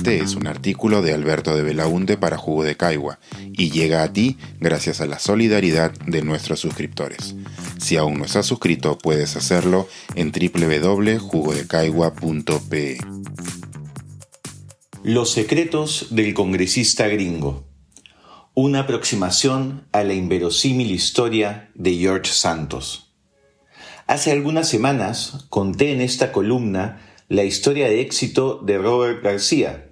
Este es un artículo de Alberto de Belaunte para Jugo de Caigua y llega a ti gracias a la solidaridad de nuestros suscriptores. Si aún no estás suscrito, puedes hacerlo en www.jugodecaigua.pe. Los secretos del congresista gringo. Una aproximación a la inverosímil historia de George Santos. Hace algunas semanas conté en esta columna la historia de éxito de Robert García,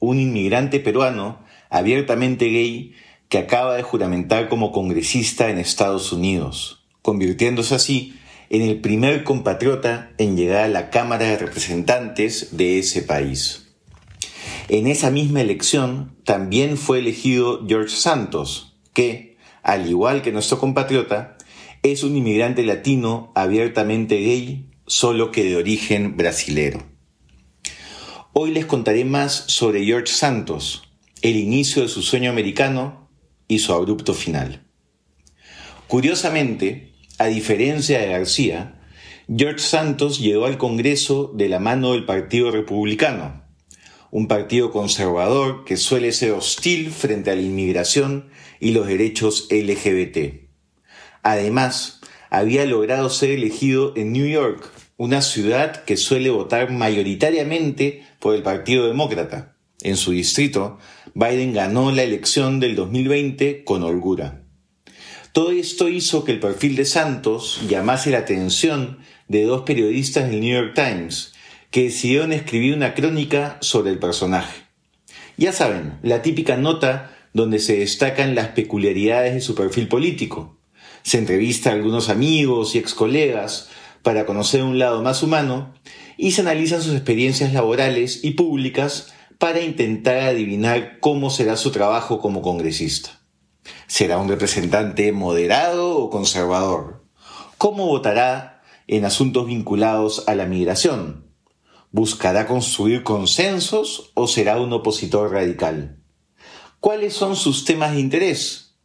un inmigrante peruano abiertamente gay que acaba de juramentar como congresista en Estados Unidos, convirtiéndose así en el primer compatriota en llegar a la Cámara de Representantes de ese país. En esa misma elección también fue elegido George Santos, que, al igual que nuestro compatriota, es un inmigrante latino abiertamente gay solo que de origen brasilero. Hoy les contaré más sobre George Santos, el inicio de su sueño americano y su abrupto final. Curiosamente, a diferencia de García, George Santos llegó al Congreso de la mano del Partido Republicano, un partido conservador que suele ser hostil frente a la inmigración y los derechos LGBT. Además, había logrado ser elegido en New York, una ciudad que suele votar mayoritariamente por el Partido Demócrata. En su distrito, Biden ganó la elección del 2020 con holgura. Todo esto hizo que el perfil de Santos llamase la atención de dos periodistas del New York Times, que decidieron escribir una crónica sobre el personaje. Ya saben, la típica nota donde se destacan las peculiaridades de su perfil político. Se entrevista a algunos amigos y ex colegas para conocer un lado más humano y se analizan sus experiencias laborales y públicas para intentar adivinar cómo será su trabajo como congresista. ¿Será un representante moderado o conservador? ¿Cómo votará en asuntos vinculados a la migración? ¿Buscará construir consensos o será un opositor radical? ¿Cuáles son sus temas de interés?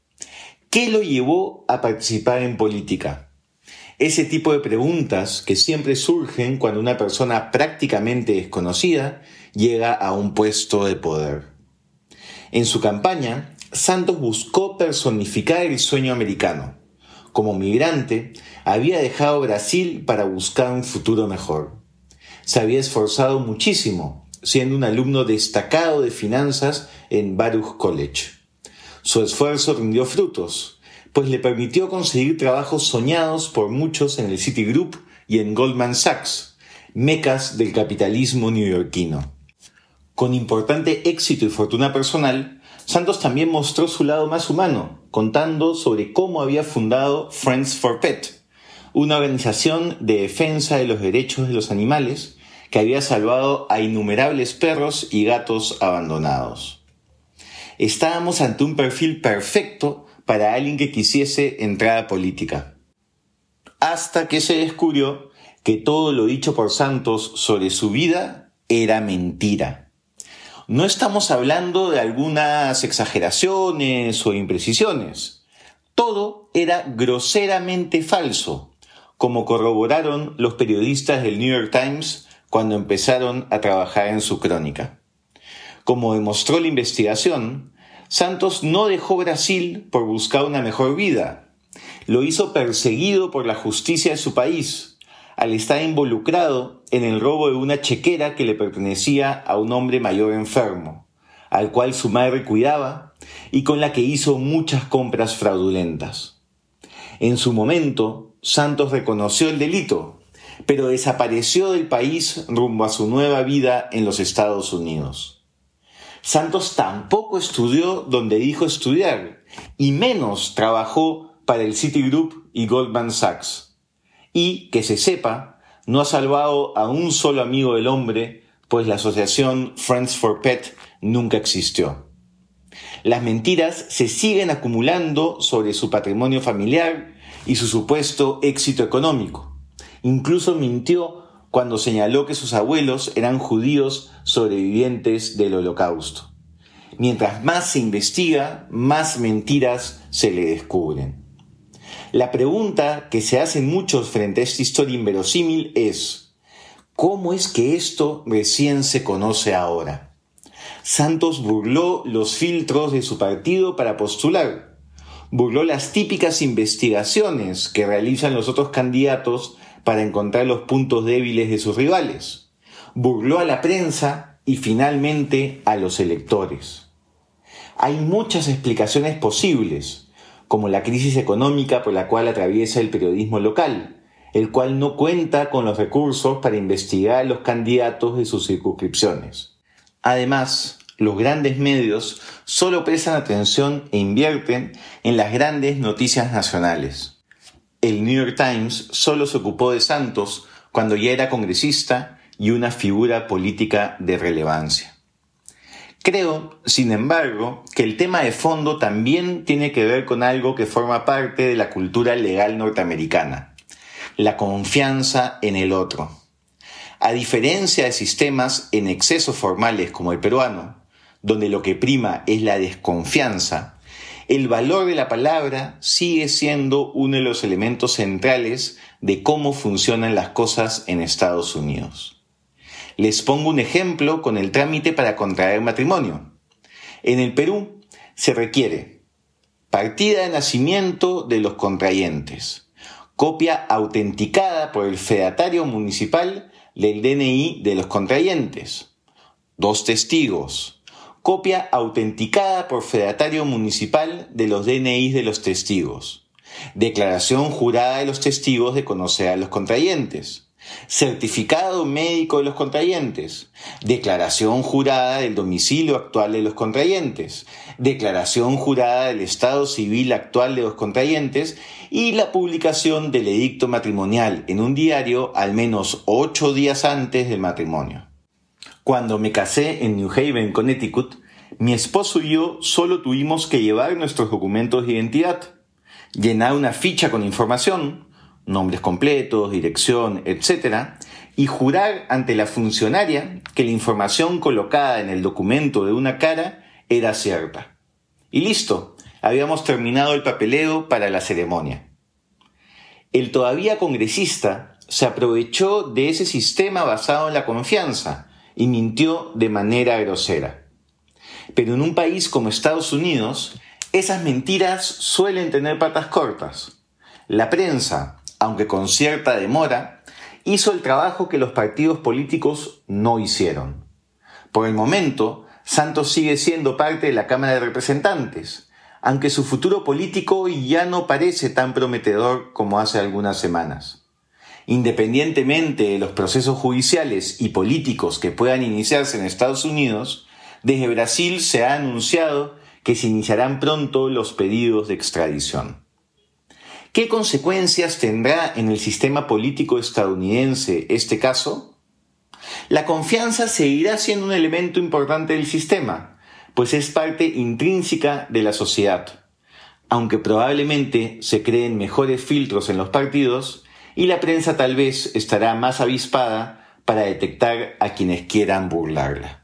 ¿Qué lo llevó a participar en política? Ese tipo de preguntas que siempre surgen cuando una persona prácticamente desconocida llega a un puesto de poder. En su campaña, Santos buscó personificar el sueño americano. Como migrante, había dejado Brasil para buscar un futuro mejor. Se había esforzado muchísimo, siendo un alumno destacado de finanzas en Baruch College. Su esfuerzo rindió frutos, pues le permitió conseguir trabajos soñados por muchos en el Citigroup y en Goldman Sachs, mecas del capitalismo neoyorquino. Con importante éxito y fortuna personal, Santos también mostró su lado más humano, contando sobre cómo había fundado Friends for Pet, una organización de defensa de los derechos de los animales que había salvado a innumerables perros y gatos abandonados. Estábamos ante un perfil perfecto para alguien que quisiese entrar a política. Hasta que se descubrió que todo lo dicho por Santos sobre su vida era mentira. No estamos hablando de algunas exageraciones o imprecisiones. Todo era groseramente falso, como corroboraron los periodistas del New York Times cuando empezaron a trabajar en su crónica. Como demostró la investigación, Santos no dejó Brasil por buscar una mejor vida. Lo hizo perseguido por la justicia de su país, al estar involucrado en el robo de una chequera que le pertenecía a un hombre mayor enfermo, al cual su madre cuidaba y con la que hizo muchas compras fraudulentas. En su momento, Santos reconoció el delito, pero desapareció del país rumbo a su nueva vida en los Estados Unidos. Santos tampoco estudió donde dijo estudiar y menos trabajó para el Citigroup y Goldman Sachs. Y, que se sepa, no ha salvado a un solo amigo del hombre, pues la asociación Friends for Pet nunca existió. Las mentiras se siguen acumulando sobre su patrimonio familiar y su supuesto éxito económico. Incluso mintió cuando señaló que sus abuelos eran judíos sobrevivientes del holocausto. Mientras más se investiga, más mentiras se le descubren. La pregunta que se hacen muchos frente a esta historia inverosímil es, ¿cómo es que esto recién se conoce ahora? Santos burló los filtros de su partido para postular. Burló las típicas investigaciones que realizan los otros candidatos para encontrar los puntos débiles de sus rivales. Burló a la prensa y finalmente a los electores. Hay muchas explicaciones posibles, como la crisis económica por la cual atraviesa el periodismo local, el cual no cuenta con los recursos para investigar a los candidatos de sus circunscripciones. Además, los grandes medios solo prestan atención e invierten en las grandes noticias nacionales. El New York Times solo se ocupó de Santos cuando ya era congresista y una figura política de relevancia. Creo, sin embargo, que el tema de fondo también tiene que ver con algo que forma parte de la cultura legal norteamericana, la confianza en el otro. A diferencia de sistemas en exceso formales como el peruano, donde lo que prima es la desconfianza, el valor de la palabra sigue siendo uno de los elementos centrales de cómo funcionan las cosas en Estados Unidos. Les pongo un ejemplo con el trámite para contraer matrimonio. En el Perú se requiere partida de nacimiento de los contrayentes, copia autenticada por el fedatario municipal del DNI de los contrayentes. Dos testigos. Copia autenticada por fedatario municipal de los DNI de los testigos. Declaración jurada de los testigos de conocer a los contrayentes certificado médico de los contrayentes, declaración jurada del domicilio actual de los contrayentes, declaración jurada del estado civil actual de los contrayentes y la publicación del edicto matrimonial en un diario al menos ocho días antes del matrimonio. Cuando me casé en New Haven, Connecticut, mi esposo y yo solo tuvimos que llevar nuestros documentos de identidad, llenar una ficha con información, nombres completos, dirección, etc., y jurar ante la funcionaria que la información colocada en el documento de una cara era cierta. Y listo, habíamos terminado el papeleo para la ceremonia. El todavía congresista se aprovechó de ese sistema basado en la confianza y mintió de manera grosera. Pero en un país como Estados Unidos, esas mentiras suelen tener patas cortas. La prensa, aunque con cierta demora, hizo el trabajo que los partidos políticos no hicieron. Por el momento, Santos sigue siendo parte de la Cámara de Representantes, aunque su futuro político ya no parece tan prometedor como hace algunas semanas. Independientemente de los procesos judiciales y políticos que puedan iniciarse en Estados Unidos, desde Brasil se ha anunciado que se iniciarán pronto los pedidos de extradición. ¿Qué consecuencias tendrá en el sistema político estadounidense este caso? La confianza seguirá siendo un elemento importante del sistema, pues es parte intrínseca de la sociedad, aunque probablemente se creen mejores filtros en los partidos y la prensa tal vez estará más avispada para detectar a quienes quieran burlarla.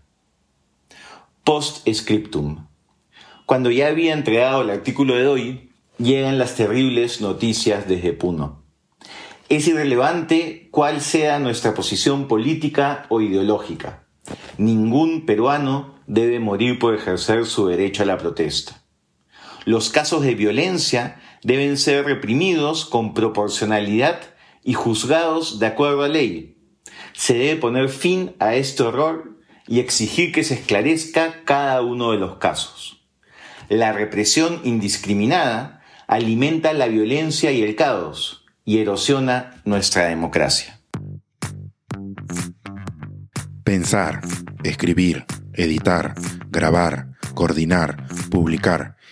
Post scriptum. Cuando ya había entregado el artículo de hoy, llegan las terribles noticias desde Puno. Es irrelevante cuál sea nuestra posición política o ideológica. Ningún peruano debe morir por ejercer su derecho a la protesta. Los casos de violencia deben ser reprimidos con proporcionalidad y juzgados de acuerdo a ley. Se debe poner fin a este horror y exigir que se esclarezca cada uno de los casos. La represión indiscriminada alimenta la violencia y el caos y erosiona nuestra democracia. Pensar, escribir, editar, grabar, coordinar, publicar